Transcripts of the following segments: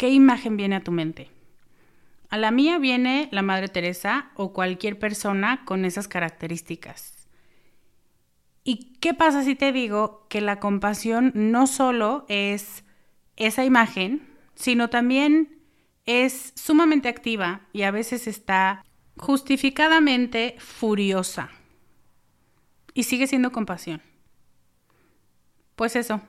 ¿qué imagen viene a tu mente? A la mía viene la Madre Teresa o cualquier persona con esas características. ¿Y qué pasa si te digo que la compasión no solo es esa imagen, sino también es sumamente activa y a veces está justificadamente furiosa? Y sigue siendo compasión. Pues eso.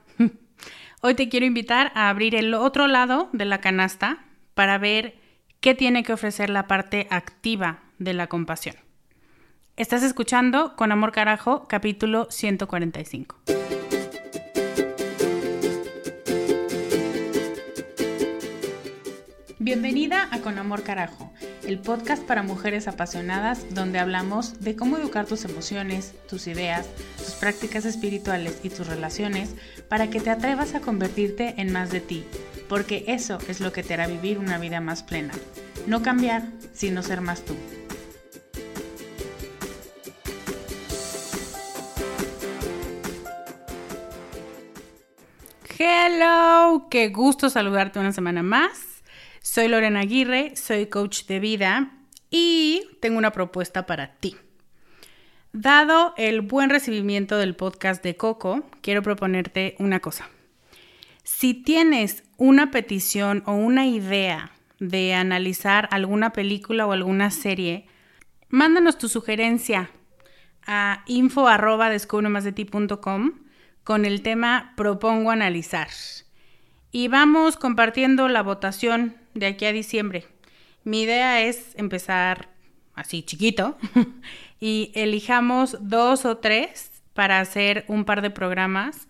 Hoy te quiero invitar a abrir el otro lado de la canasta para ver qué tiene que ofrecer la parte activa de la compasión. Estás escuchando Con Amor Carajo, capítulo 145. Bienvenida a Con Amor Carajo, el podcast para mujeres apasionadas donde hablamos de cómo educar tus emociones, tus ideas, tus prácticas espirituales y tus relaciones para que te atrevas a convertirte en más de ti, porque eso es lo que te hará vivir una vida más plena. No cambiar, sino ser más tú. Hello, qué gusto saludarte una semana más. Soy Lorena Aguirre, soy coach de vida y tengo una propuesta para ti. Dado el buen recibimiento del podcast de Coco, quiero proponerte una cosa. Si tienes una petición o una idea de analizar alguna película o alguna serie, mándanos tu sugerencia a info con el tema propongo analizar. Y vamos compartiendo la votación de aquí a diciembre. Mi idea es empezar así chiquito y elijamos dos o tres para hacer un par de programas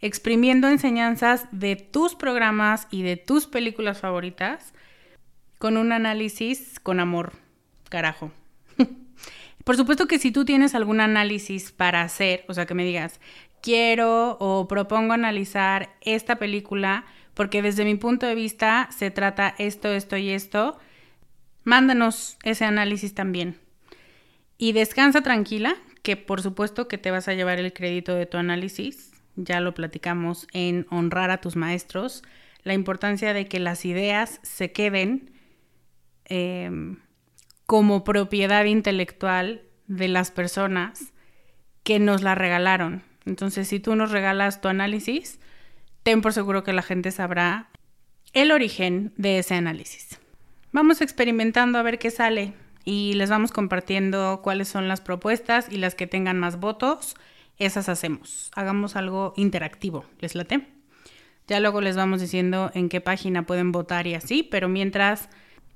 exprimiendo enseñanzas de tus programas y de tus películas favoritas con un análisis con amor, carajo. Por supuesto que si tú tienes algún análisis para hacer, o sea, que me digas, quiero o propongo analizar esta película, porque desde mi punto de vista se trata esto, esto y esto. Mándanos ese análisis también. Y descansa tranquila, que por supuesto que te vas a llevar el crédito de tu análisis. Ya lo platicamos en honrar a tus maestros. La importancia de que las ideas se queden em, como propiedad intelectual de las personas que nos la regalaron. Entonces, si tú nos regalas tu análisis, ten por seguro que la gente sabrá el origen de ese análisis. Vamos experimentando a ver qué sale y les vamos compartiendo cuáles son las propuestas y las que tengan más votos, esas hacemos. Hagamos algo interactivo, ¿les late? Ya luego les vamos diciendo en qué página pueden votar y así, pero mientras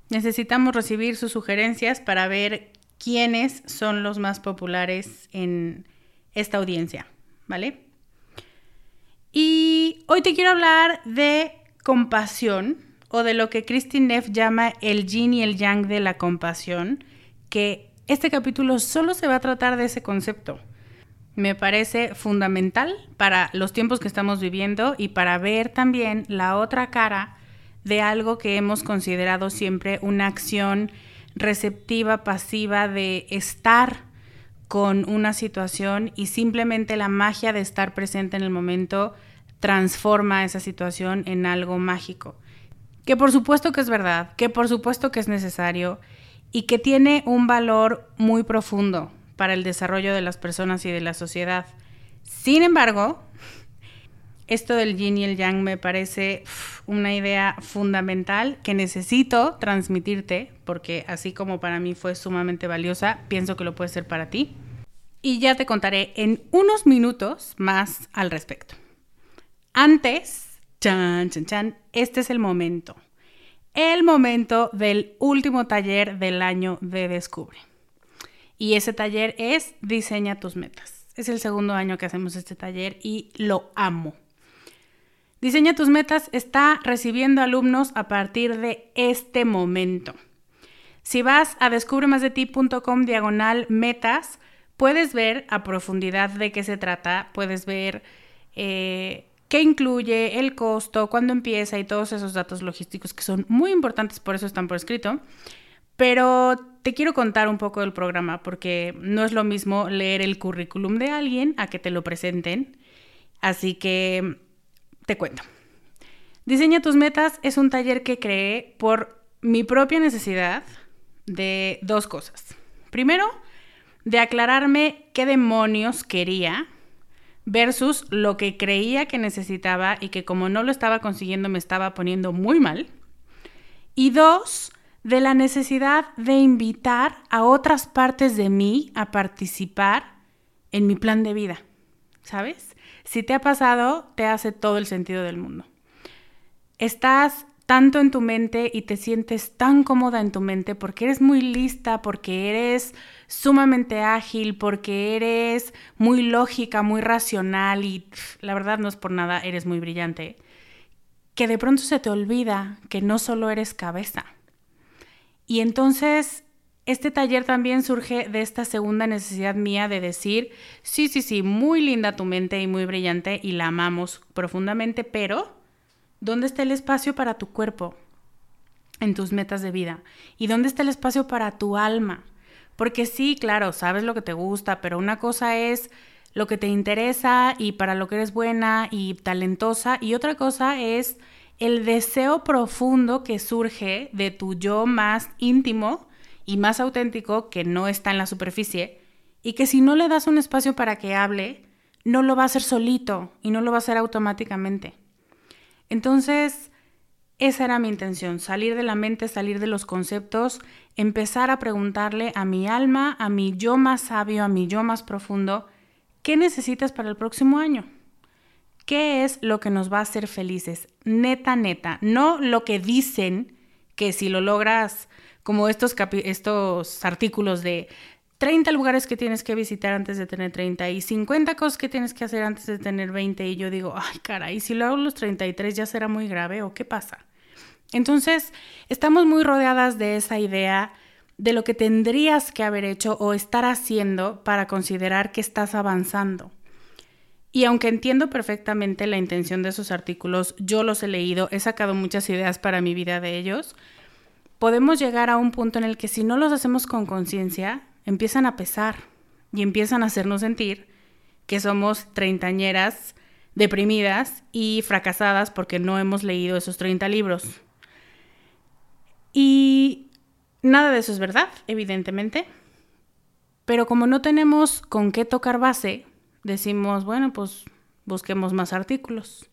necesitamos recibir sus sugerencias para ver quiénes son los más populares en esta audiencia, ¿vale? Y hoy te quiero hablar de compasión o de lo que Christine Neff llama el yin y el yang de la compasión, que este capítulo solo se va a tratar de ese concepto. Me parece fundamental para los tiempos que estamos viviendo y para ver también la otra cara de algo que hemos considerado siempre una acción receptiva, pasiva, de estar con una situación y simplemente la magia de estar presente en el momento transforma esa situación en algo mágico. Que por supuesto que es verdad, que por supuesto que es necesario y que tiene un valor muy profundo para el desarrollo de las personas y de la sociedad. Sin embargo, esto del yin y el yang me parece una idea fundamental que necesito transmitirte, porque así como para mí fue sumamente valiosa, pienso que lo puede ser para ti. Y ya te contaré en unos minutos más al respecto. Antes, chan, chan, chan, este es el momento. El momento del último taller del año de Descubre. Y ese taller es Diseña tus metas. Es el segundo año que hacemos este taller y lo amo. Diseña tus metas está recibiendo alumnos a partir de este momento. Si vas a descubremasdeti.com diagonal metas, puedes ver a profundidad de qué se trata, puedes ver eh, qué incluye, el costo, cuándo empieza y todos esos datos logísticos que son muy importantes, por eso están por escrito. Pero te quiero contar un poco del programa porque no es lo mismo leer el currículum de alguien a que te lo presenten. Así que te cuento. Diseña tus metas es un taller que creé por mi propia necesidad de dos cosas. Primero, de aclararme qué demonios quería versus lo que creía que necesitaba y que como no lo estaba consiguiendo me estaba poniendo muy mal. Y dos, de la necesidad de invitar a otras partes de mí a participar en mi plan de vida. ¿Sabes? Si te ha pasado, te hace todo el sentido del mundo. Estás tanto en tu mente y te sientes tan cómoda en tu mente porque eres muy lista, porque eres sumamente ágil, porque eres muy lógica, muy racional y la verdad no es por nada, eres muy brillante, que de pronto se te olvida que no solo eres cabeza. Y entonces este taller también surge de esta segunda necesidad mía de decir, sí, sí, sí, muy linda tu mente y muy brillante y la amamos profundamente, pero ¿Dónde está el espacio para tu cuerpo en tus metas de vida? ¿Y dónde está el espacio para tu alma? Porque sí, claro, sabes lo que te gusta, pero una cosa es lo que te interesa y para lo que eres buena y talentosa, y otra cosa es el deseo profundo que surge de tu yo más íntimo y más auténtico que no está en la superficie y que si no le das un espacio para que hable, no lo va a hacer solito y no lo va a hacer automáticamente. Entonces, esa era mi intención, salir de la mente, salir de los conceptos, empezar a preguntarle a mi alma, a mi yo más sabio, a mi yo más profundo, ¿qué necesitas para el próximo año? ¿Qué es lo que nos va a hacer felices? Neta, neta, no lo que dicen que si lo logras, como estos, estos artículos de 30 lugares que tienes que visitar antes de tener 30 y 50 cosas que tienes que hacer antes de tener 20 y yo digo, ay caray, si lo hago los 33 ya será muy grave o qué pasa. Entonces, estamos muy rodeadas de esa idea de lo que tendrías que haber hecho o estar haciendo para considerar que estás avanzando. Y aunque entiendo perfectamente la intención de esos artículos, yo los he leído, he sacado muchas ideas para mi vida de ellos, podemos llegar a un punto en el que si no los hacemos con conciencia, empiezan a pesar y empiezan a hacernos sentir que somos treintañeras deprimidas y fracasadas porque no hemos leído esos 30 libros. Y nada de eso es verdad, evidentemente. Pero como no tenemos con qué tocar base, decimos, bueno, pues busquemos más artículos.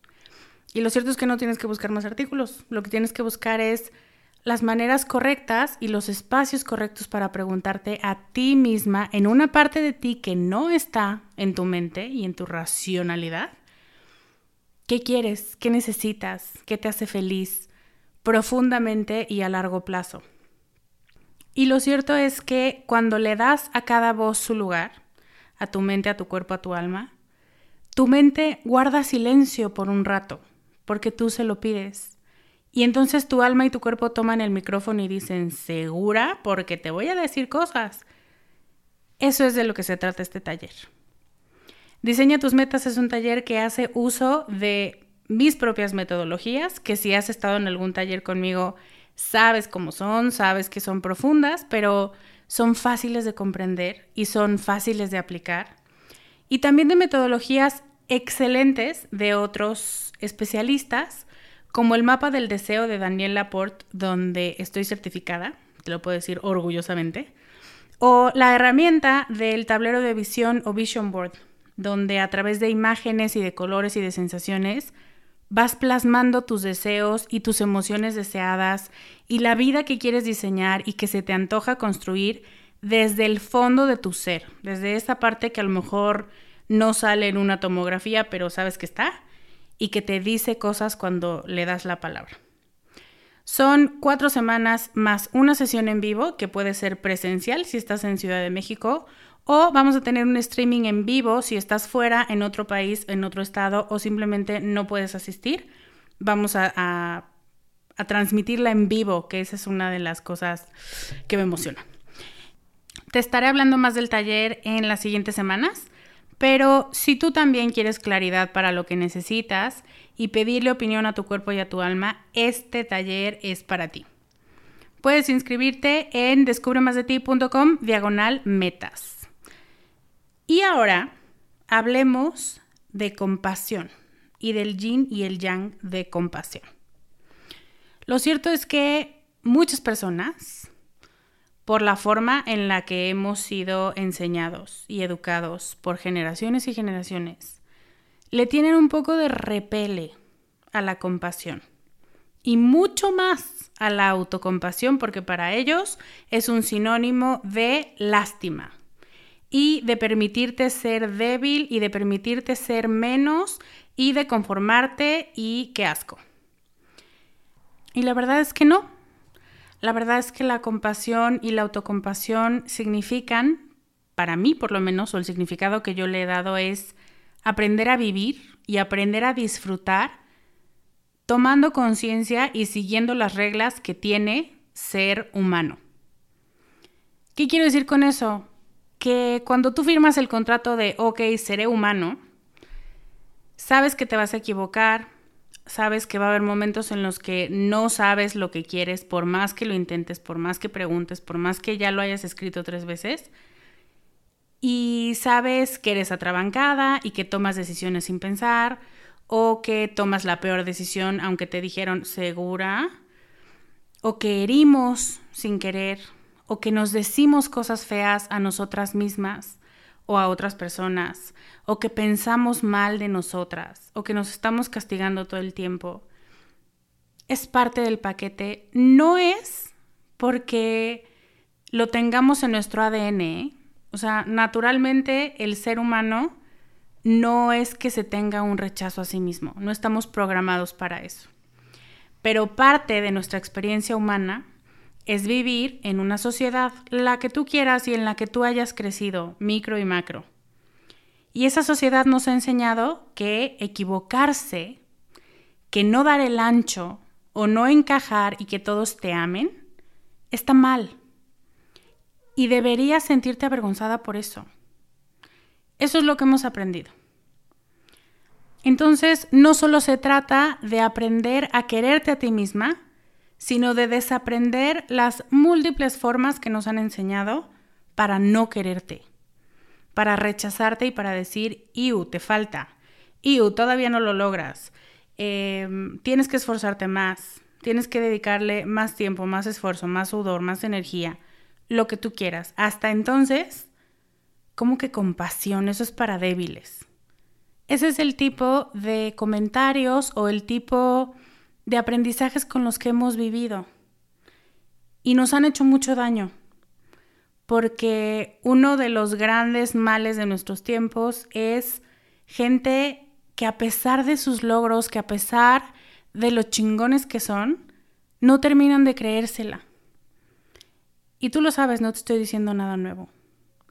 Y lo cierto es que no tienes que buscar más artículos, lo que tienes que buscar es las maneras correctas y los espacios correctos para preguntarte a ti misma en una parte de ti que no está en tu mente y en tu racionalidad. ¿Qué quieres? ¿Qué necesitas? ¿Qué te hace feliz? Profundamente y a largo plazo. Y lo cierto es que cuando le das a cada voz su lugar, a tu mente, a tu cuerpo, a tu alma, tu mente guarda silencio por un rato, porque tú se lo pides y entonces tu alma y tu cuerpo toman el micrófono y dicen, ¿segura? Porque te voy a decir cosas. Eso es de lo que se trata este taller. Diseña tus metas es un taller que hace uso de mis propias metodologías, que si has estado en algún taller conmigo, sabes cómo son, sabes que son profundas, pero son fáciles de comprender y son fáciles de aplicar. Y también de metodologías excelentes de otros especialistas como el mapa del deseo de Daniel Laporte, donde estoy certificada, te lo puedo decir orgullosamente, o la herramienta del tablero de visión o Vision Board, donde a través de imágenes y de colores y de sensaciones vas plasmando tus deseos y tus emociones deseadas y la vida que quieres diseñar y que se te antoja construir desde el fondo de tu ser, desde esa parte que a lo mejor no sale en una tomografía, pero sabes que está, y que te dice cosas cuando le das la palabra. Son cuatro semanas más una sesión en vivo que puede ser presencial si estás en Ciudad de México o vamos a tener un streaming en vivo si estás fuera en otro país, en otro estado o simplemente no puedes asistir. Vamos a, a transmitirla en vivo, que esa es una de las cosas que me emociona. Te estaré hablando más del taller en las siguientes semanas. Pero si tú también quieres claridad para lo que necesitas y pedirle opinión a tu cuerpo y a tu alma, este taller es para ti. Puedes inscribirte en descubremasdeti.com diagonal metas. Y ahora hablemos de compasión y del yin y el yang de compasión. Lo cierto es que muchas personas por la forma en la que hemos sido enseñados y educados por generaciones y generaciones, le tienen un poco de repele a la compasión y mucho más a la autocompasión porque para ellos es un sinónimo de lástima y de permitirte ser débil y de permitirte ser menos y de conformarte y qué asco. Y la verdad es que no, la verdad es que la compasión y la autocompasión significan, para mí por lo menos, o el significado que yo le he dado es aprender a vivir y aprender a disfrutar tomando conciencia y siguiendo las reglas que tiene ser humano. ¿Qué quiero decir con eso? Que cuando tú firmas el contrato de, ok, seré humano, sabes que te vas a equivocar, sabes que va a haber momentos en los que no sabes lo que quieres, por más que lo intentes, por más que preguntes, por más que ya lo hayas escrito tres veces. Y sabes que eres atrabancada y que tomas decisiones sin pensar o que tomas la peor decisión aunque te dijeron segura o que herimos sin querer o que nos decimos cosas feas a nosotras mismas o a otras personas, o que pensamos mal de nosotras, o que nos estamos castigando todo el tiempo, es parte del paquete. No es porque lo tengamos en nuestro ADN. ¿eh? O sea, naturalmente el ser humano no es que se tenga un rechazo a sí mismo, no estamos programados para eso. Pero parte de nuestra experiencia humana es vivir en una sociedad, la que tú quieras y en la que tú hayas crecido, micro y macro. Y esa sociedad nos ha enseñado que equivocarse, que no dar el ancho o no encajar y que todos te amen, está mal. Y deberías sentirte avergonzada por eso. Eso es lo que hemos aprendido. Entonces, no solo se trata de aprender a quererte a ti misma, sino de desaprender las múltiples formas que nos han enseñado para no quererte, para rechazarte y para decir, Iu, te falta, Iu, todavía no lo logras, em, tienes que esforzarte más, tienes que dedicarle más tiempo, más esfuerzo, más sudor, más energía, lo que tú quieras. Hasta entonces, ¿cómo que compasión? Eso es para débiles. Ese es el tipo de comentarios o el tipo de aprendizajes con los que hemos vivido. Y nos han hecho mucho daño, porque uno de los grandes males de nuestros tiempos es gente que a pesar de sus logros, que a pesar de los chingones que son, no terminan de creérsela. Y tú lo sabes, no te estoy diciendo nada nuevo.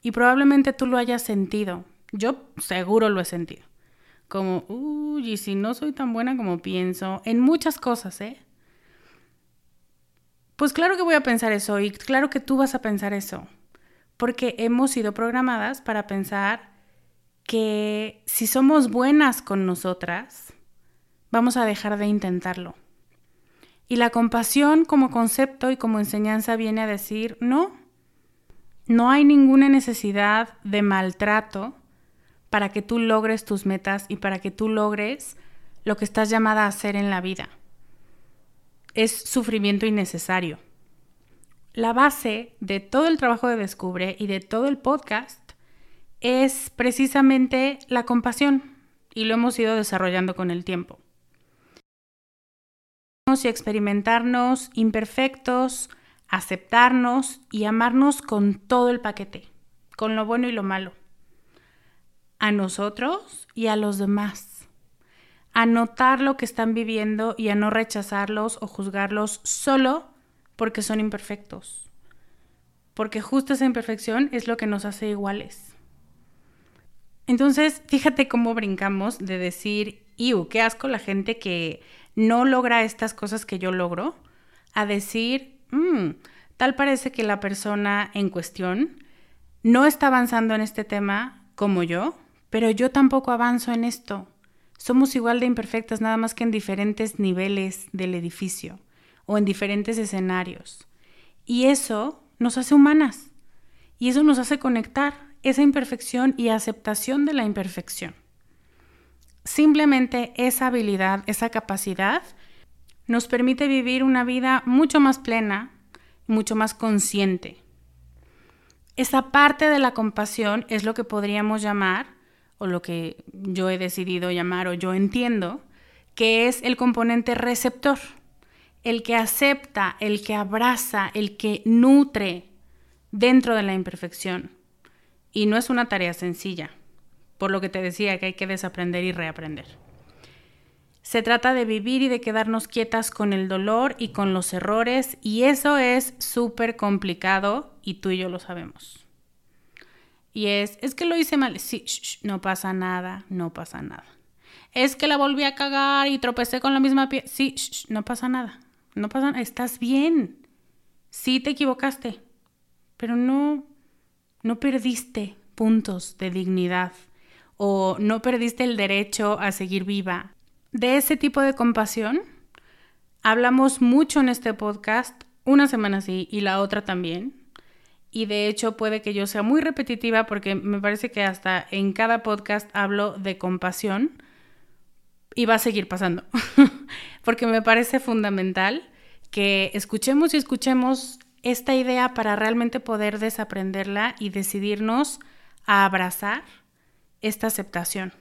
Y probablemente tú lo hayas sentido. Yo seguro lo he sentido como, uy, y si no soy tan buena como pienso, en muchas cosas, ¿eh? Pues claro que voy a pensar eso y claro que tú vas a pensar eso, porque hemos sido programadas para pensar que si somos buenas con nosotras, vamos a dejar de intentarlo. Y la compasión como concepto y como enseñanza viene a decir, no, no hay ninguna necesidad de maltrato para que tú logres tus metas y para que tú logres lo que estás llamada a hacer en la vida. Es sufrimiento innecesario. La base de todo el trabajo de Descubre y de todo el podcast es precisamente la compasión y lo hemos ido desarrollando con el tiempo. Y experimentarnos imperfectos, aceptarnos y amarnos con todo el paquete, con lo bueno y lo malo a nosotros y a los demás. A notar lo que están viviendo y a no rechazarlos o juzgarlos solo porque son imperfectos. Porque justo esa imperfección es lo que nos hace iguales. Entonces, fíjate cómo brincamos de decir, ¡Iu! ¡Qué asco la gente que no logra estas cosas que yo logro! A decir, mmm, tal parece que la persona en cuestión no está avanzando en este tema como yo pero yo tampoco avanzo en esto. Somos igual de imperfectas, nada más que en diferentes niveles del edificio o en diferentes escenarios. Y eso nos hace humanas. Y eso nos hace conectar esa imperfección y aceptación de la imperfección. Simplemente esa habilidad, esa capacidad, nos permite vivir una vida mucho más plena, mucho más consciente. Esa parte de la compasión es lo que podríamos llamar o lo que yo he decidido llamar o yo entiendo, que es el componente receptor, el que acepta, el que abraza, el que nutre dentro de la imperfección. Y no es una tarea sencilla, por lo que te decía que hay que desaprender y reaprender. Se trata de vivir y de quedarnos quietas con el dolor y con los errores, y eso es súper complicado y tú y yo lo sabemos. Y es, es que lo hice mal. Sí, no pasa nada, no pasa nada. Es que la volví a cagar y tropecé con la misma pie. Sí, no pasa nada. No pasa nada. Estás bien. Sí te equivocaste. Pero no, no perdiste puntos de dignidad o no perdiste el derecho a seguir viva. De ese tipo de compasión hablamos mucho en este podcast, una semana sí y la otra también, y de hecho puede que yo sea muy repetitiva porque me parece que hasta en cada podcast hablo de compasión y va a seguir pasando, porque me parece fundamental que escuchemos y escuchemos esta idea para realmente poder desaprenderla y decidirnos a abrazar esta aceptación.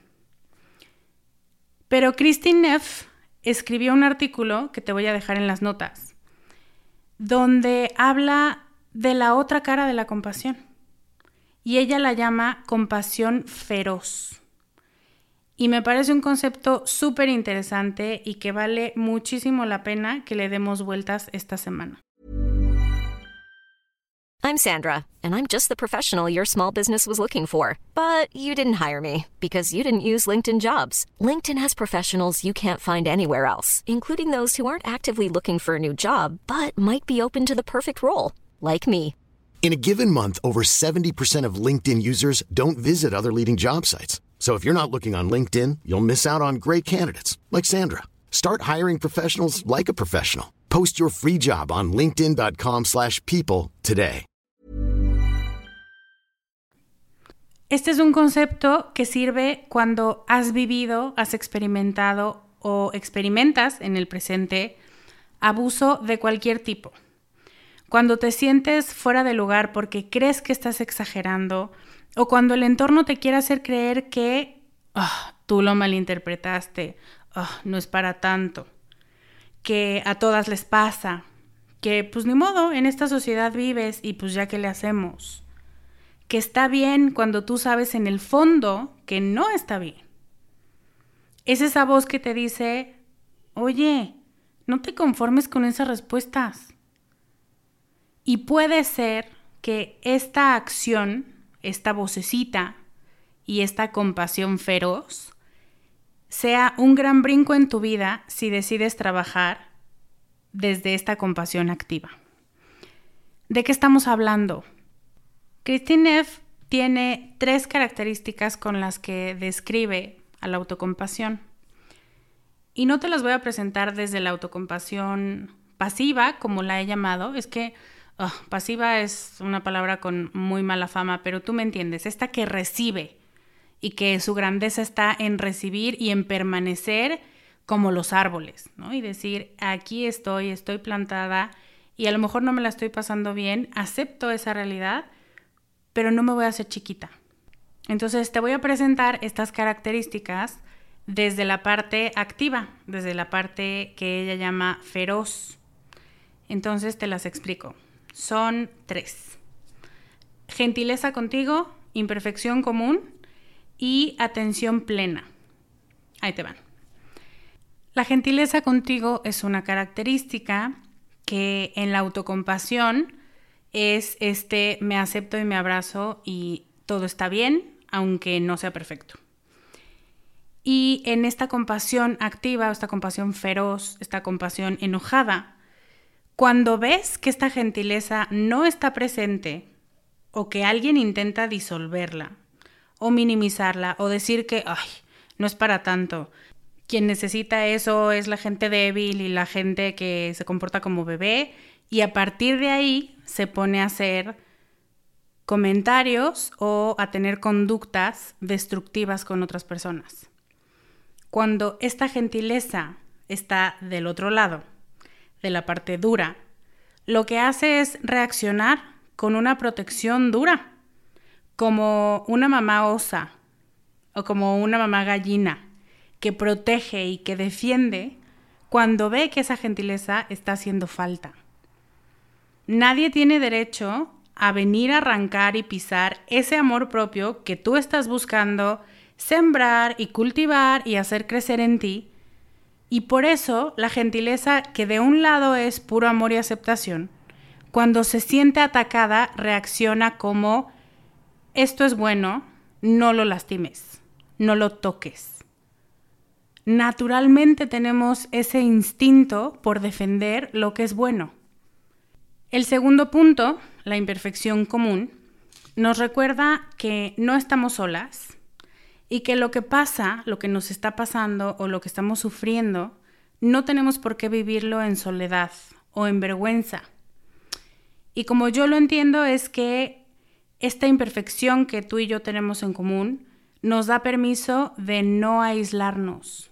Pero Christine Neff escribió un artículo que te voy a dejar en las notas, donde habla de la otra cara de la compasión. Y ella la llama compasión feroz. Y me parece un concepto súper interesante y que vale muchísimo la pena que le demos vueltas esta semana. I'm Sandra, and I'm just the professional your small business was looking for. But you didn't hire me because you didn't use LinkedIn jobs. LinkedIn has professionals you can't find anywhere else, including those who aren't actively looking for a new job but might be open to the perfect role like me. In a given month, over 70% of LinkedIn users don't visit other leading job sites. So if you're not looking on LinkedIn, you'll miss out on great candidates like Sandra. Start hiring professionals like a professional. Post your free job on linkedin.com/people today. Este es un concepto que sirve cuando has vivido, has experimentado o experimentas en el presente abuso de cualquier tipo. Cuando te sientes fuera de lugar porque crees que estás exagerando o cuando el entorno te quiere hacer creer que ah, tú lo malinterpretaste, ah, no es para tanto, que a todas les pasa, que pues ni modo, en esta sociedad vives y pues ya que le hacemos, que está bien cuando tú sabes en el fondo que no está bien. Es esa voz que te dice, oye, no te conformes con esas respuestas. Y puede ser que esta acción, esta vocecita y esta compasión feroz sea un gran brinco en tu vida si decides trabajar desde esta compasión activa. ¿De qué estamos hablando? Christine Neff tiene tres características con las que describe a la autocompasión. Y no te las voy a presentar desde la autocompasión pasiva, como la he llamado. Es que ah, pasiva es una palabra con muy mala fama, pero tú me entiendes. Esta que recibe y que su grandeza está en recibir y en permanecer como los árboles, ¿no? Y decir, aquí estoy, estoy plantada y a lo mejor no me la estoy pasando bien, acepto esa realidad, pero no me voy a hacer chiquita. Entonces te voy a presentar estas características desde la parte activa, desde la parte que ella llama feroz. Entonces te las explico. Son tres. Gentileza contigo, imperfección común y atención plena. Ahí te van. La gentileza contigo es una característica que en la autocompasión es este me acepto y me abrazo y todo está bien, aunque no sea perfecto. Y en esta compasión activa, esta compasión feroz, esta compasión enojada, cuando ves que esta gentileza no está presente o que alguien intenta disolverla o minimizarla o decir que, ay, no es para tanto, quien necesita eso es la gente débil y la gente que se comporta como bebé y a partir de ahí se pone a hacer comentarios o a tener conductas destructivas con otras personas. Cuando esta gentileza está del otro lado, de la parte dura, lo que hace es reaccionar con una protección dura, como una mamá osa o como una mamá gallina que protege y que defiende cuando ve que esa gentileza está haciendo falta. Nadie tiene derecho a venir a arrancar y pisar ese amor propio que tú estás buscando sembrar y cultivar y hacer crecer en ti. Y por eso la gentileza, que de un lado es puro amor y aceptación, cuando se siente atacada reacciona como esto es bueno, no lo lastimes, no lo toques. Naturalmente tenemos ese instinto por defender lo que es bueno. El segundo punto, la imperfección común, nos recuerda que no estamos solas, y que lo que pasa, lo que nos está pasando o lo que estamos sufriendo, no tenemos por qué vivirlo en soledad o en vergüenza. Y como yo lo entiendo es que esta imperfección que tú y yo tenemos en común nos da permiso de no aislarnos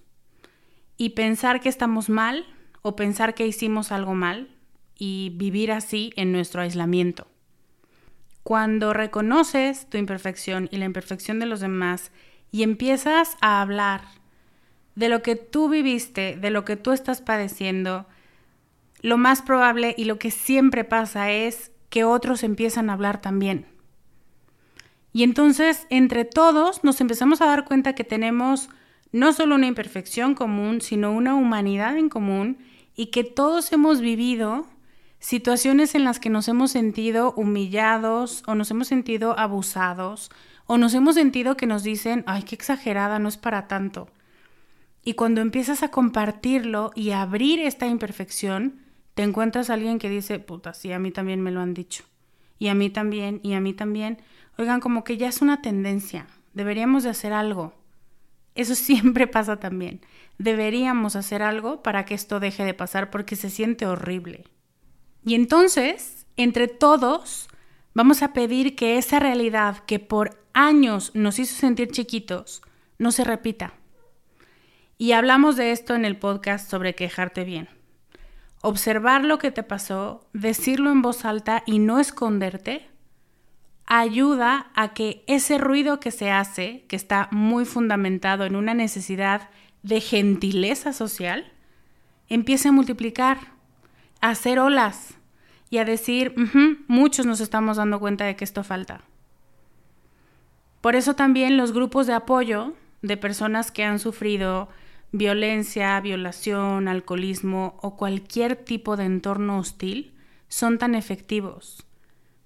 y pensar que estamos mal o pensar que hicimos algo mal y vivir así en nuestro aislamiento. Cuando reconoces tu imperfección y la imperfección de los demás y empiezas a hablar de lo que tú viviste, de lo que tú estás padeciendo, lo más probable y lo que siempre pasa es que otros empiezan a hablar también. Y entonces, entre todos, nos empezamos a dar cuenta que tenemos no solo una imperfección común, sino una humanidad en común y que todos hemos vivido situaciones en las que nos hemos sentido humillados o nos hemos sentido abusados o nos hemos sentido que nos dicen, ay, qué exagerada, no es para tanto. Y cuando empiezas a compartirlo y a abrir esta imperfección, te encuentras a alguien que dice, puta, sí, a mí también me lo han dicho. Y a mí también, y a mí también. Oigan, como que ya es una tendencia. Deberíamos de hacer algo. Eso siempre pasa también. Deberíamos hacer algo para que esto deje de pasar porque se siente horrible. Y entonces, entre todos, vamos a pedir que esa realidad que por años nos hizo sentir chiquitos no se repita. Y hablamos de esto en el podcast sobre quejarte bien. Observar lo que te pasó, decirlo en voz alta y no esconderte, ayuda a que ese ruido que se hace, que está muy fundamentado en una necesidad de gentileza social, empiece a multiplicar, a hacer olas y a decir, muchos nos estamos dando cuenta de que esto falta. Por eso también los grupos de apoyo de personas que han sufrido violencia, violación, alcoholismo o cualquier tipo de entorno hostil son tan efectivos,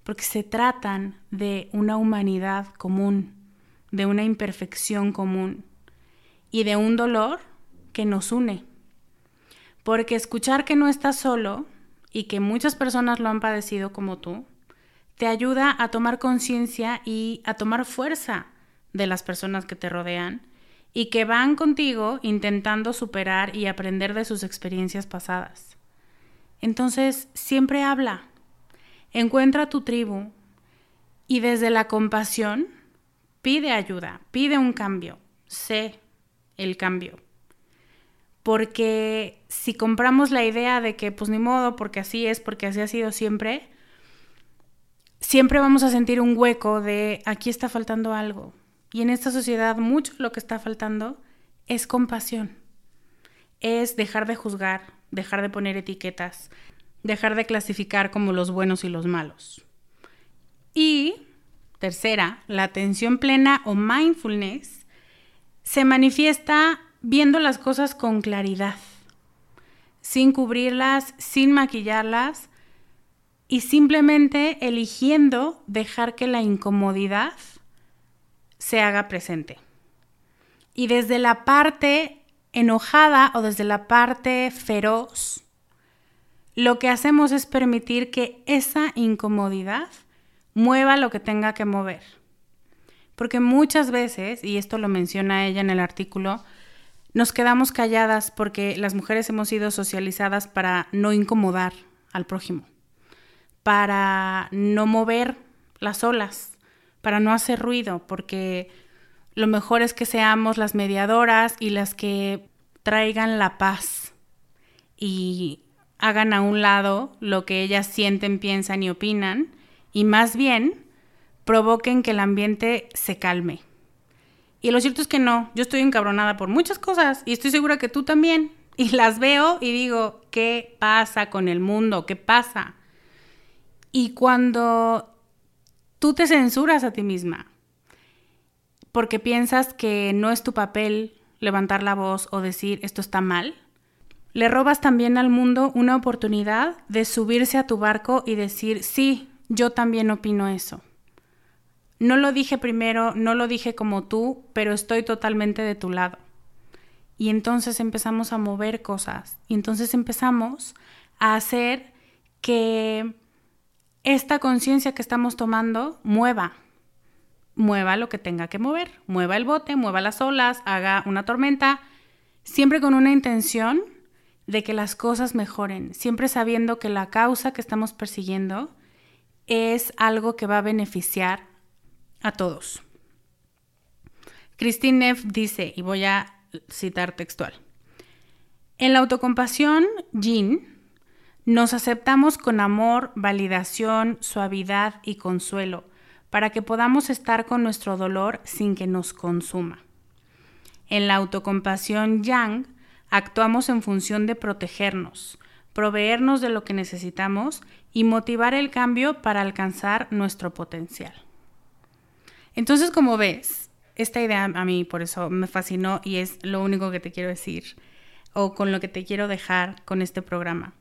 porque se tratan de una humanidad común, de una imperfección común y de un dolor que nos une. Porque escuchar que no estás solo y que muchas personas lo han padecido como tú, te ayuda a tomar conciencia y a tomar fuerza de las personas que te rodean y que van contigo intentando superar y aprender de sus experiencias pasadas. Entonces, siempre habla, encuentra tu tribu y desde la compasión pide ayuda, pide un cambio, sé el cambio. Porque si compramos la idea de que pues ni modo, porque así es, porque así ha sido siempre, siempre vamos a sentir un hueco de aquí está faltando algo. Y en esta sociedad mucho lo que está faltando es compasión. Es dejar de juzgar, dejar de poner etiquetas, dejar de clasificar como los buenos y los malos. Y tercera, la atención plena o mindfulness se manifiesta viendo las cosas con claridad, sin cubrirlas, sin maquillarlas, y simplemente eligiendo dejar que la incomodidad se haga presente. Y desde la parte enojada o desde la parte feroz, lo que hacemos es permitir que esa incomodidad mueva lo que tenga que mover. Porque muchas veces, y esto lo menciona ella en el artículo, nos quedamos calladas porque las mujeres hemos sido socializadas para no incomodar al prójimo para no mover las olas, para no hacer ruido, porque lo mejor es que seamos las mediadoras y las que traigan la paz y hagan a un lado lo que ellas sienten, piensan y opinan, y más bien provoquen que el ambiente se calme. Y lo cierto es que no, yo estoy encabronada por muchas cosas y estoy segura que tú también. Y las veo y digo, ¿qué pasa con el mundo? ¿Qué pasa? Y cuando tú te censuras a ti misma porque piensas que no es tu papel levantar la voz o decir esto está mal, le robas también al mundo una oportunidad de subirse a tu barco y decir, sí, yo también opino eso. No lo dije primero, no lo dije como tú, pero estoy totalmente de tu lado. Y entonces empezamos a mover cosas. Y entonces empezamos a hacer que esta conciencia que estamos tomando mueva, mueva lo que tenga que mover, mueva el bote, mueva las olas, haga una tormenta, siempre con una intención de que las cosas mejoren, siempre sabiendo que la causa que estamos persiguiendo es algo que va a beneficiar a todos. Christine Neff dice, y voy a citar textual, en la autocompasión, Jean, nos aceptamos con amor, validación, suavidad y consuelo, para que podamos estar con nuestro dolor sin que nos consuma. En la autocompasión yang, actuamos en función de protegernos, proveernos de lo que necesitamos y motivar el cambio para alcanzar nuestro potencial. Entonces, como ves, esta idea a mí por eso me fascinó y es lo único que te quiero decir o con lo que te quiero dejar con este programa.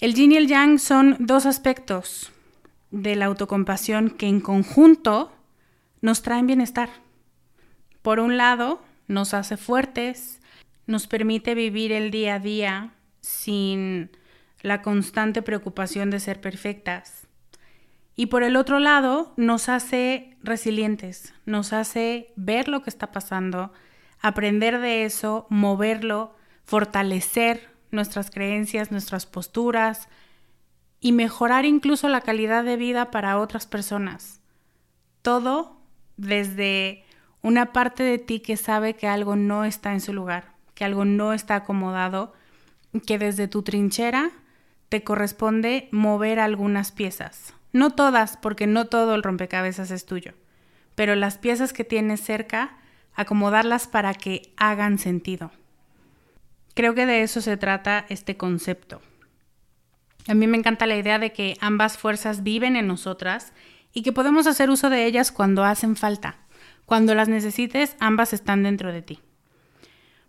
El yin y el yang son dos aspectos de la autocompasión que en conjunto nos traen bienestar. Por un lado, nos hace fuertes, nos permite vivir el día a día sin la constante preocupación de ser perfectas. Y por el otro lado, nos hace resilientes, nos hace ver lo que está pasando, aprender de eso, moverlo, fortalecer nuestras creencias, nuestras posturas y mejorar incluso la calidad de vida para otras personas. Todo desde una parte de ti que sabe que algo no está en su lugar, que algo no está acomodado, que desde tu trinchera te corresponde mover algunas piezas, No todas, porque no todo el rompecabezas es tuyo, pero las piezas que tienes cerca, acomodarlas para que hagan sentido. Creo que de eso se trata este concepto. A mí me encanta la idea de que ambas fuerzas viven en nosotras y que podemos hacer uso de ellas cuando hacen falta. Cuando las necesites, ambas están dentro de ti.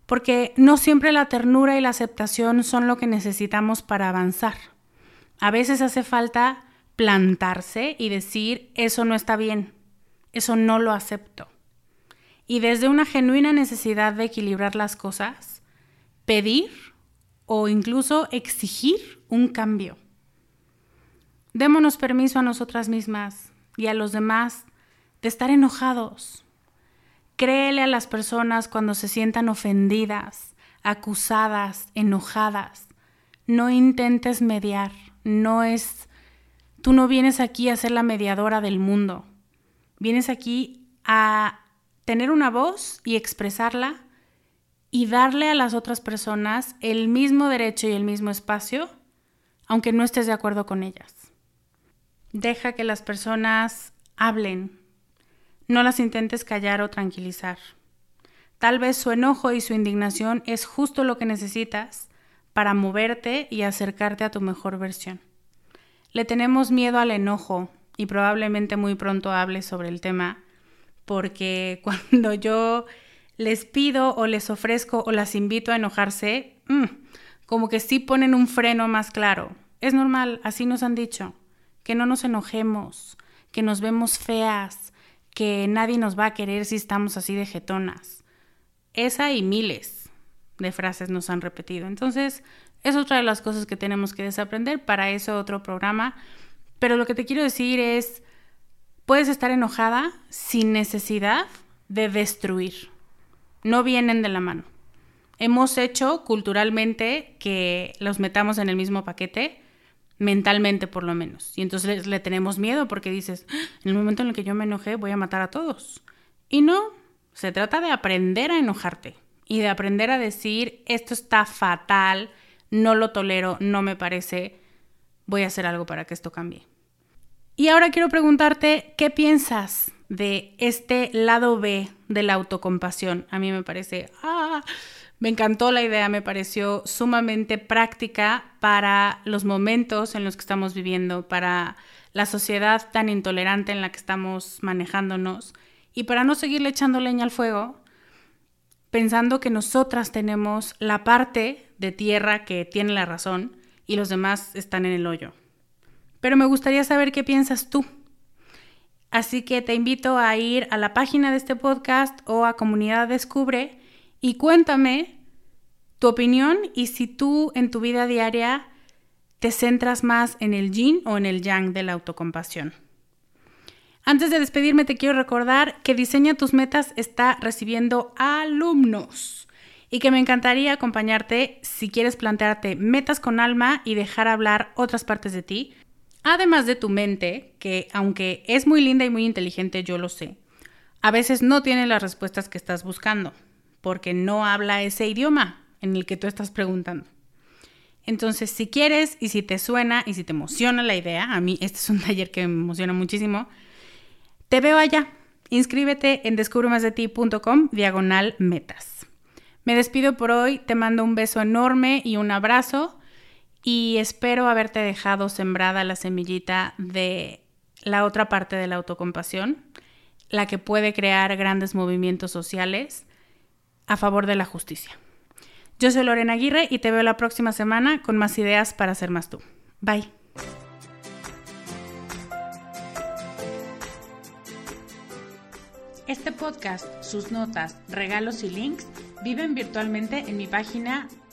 Porque no siempre la ternura y la aceptación son lo que necesitamos para avanzar. A veces hace falta plantarse y decir, eso no está bien, eso no lo acepto. Y desde una genuina necesidad de equilibrar las cosas, pedir o incluso exigir un cambio. Démonos permiso a nosotras mismas y a los demás de estar enojados. Créele a las personas cuando se sientan ofendidas, acusadas, enojadas. No intentes mediar, no es tú no vienes aquí a ser la mediadora del mundo. Vienes aquí a tener una voz y expresarla y darle a las otras personas el mismo derecho y el mismo espacio, aunque no estés de acuerdo con ellas. Deja que las personas hablen. No las intentes callar o tranquilizar. Tal vez su enojo y su indignación es justo lo que necesitas para moverte y acercarte a tu mejor versión. Le tenemos miedo al enojo y probablemente muy pronto hable sobre el tema porque cuando yo les pido o les ofrezco o las invito a enojarse, mm, como que sí ponen un freno más claro. Es normal, así nos han dicho que no nos enojemos, que nos vemos feas, que nadie nos va a querer si estamos así de jetonas. Esa y miles de frases nos han repetido. Entonces, es otra de las cosas que tenemos que desaprender para eso otro programa. Pero lo que te quiero decir es, puedes estar enojada sin necesidad de destruir. No vienen de la mano. Hemos hecho culturalmente que los metamos en el mismo paquete mentalmente por lo menos. Y entonces le, tenemos miedo porque dices, ah, en el momento en el que yo me enojé voy a matar a todos. Y no, se trata de aprender a enojarte y de aprender a decir, esto está fatal, no lo tolero, no me parece, voy a hacer algo para que esto cambie. Y ahora quiero preguntarte, ¿qué piensas de este lado B de la autocompasión? A mí me parece, ah, me encantó la idea, me pareció sumamente práctica para los momentos en los que estamos viviendo, para la sociedad tan intolerante en la que estamos manejándonos y para no seguirle echando leña al fuego, pensando que nosotras tenemos la parte de tierra que tiene la razón y los demás están en el hoyo. Pero me gustaría saber qué piensas tú. Así que te invito a ir a la página de este podcast o a Comunidad Descubre y cuéntame tu opinión y si tú en tu vida diaria te centras más en el yin o en el yang de la autocompasión. Antes de despedirme te quiero recordar que Diseña tus metas está recibiendo alumnos y que me encantaría acompañarte si quieres plantearte metas con alma y dejar hablar otras partes de ti, además de tu mente, que aunque es muy linda y muy inteligente, yo lo sé, a veces no tiene las respuestas que estás buscando porque no habla ese idioma en el que tú estás preguntando. Entonces, si quieres y si te suena y si te emociona la idea, a mí este es un taller que me emociona muchísimo, te veo allá. Inscríbete en descubremasdeti.com diagonal metas. Me despido por hoy, te mando un beso enorme y un abrazo y espero haberte dejado sembrada la semillita de la otra parte de la autocompasión, la que puede crear grandes movimientos sociales a favor de la justicia. Yo soy Lorena Aguirre y te veo la próxima semana con más ideas para ser más tú. Bye. Este podcast, sus notas, regalos y links viven virtualmente en mi página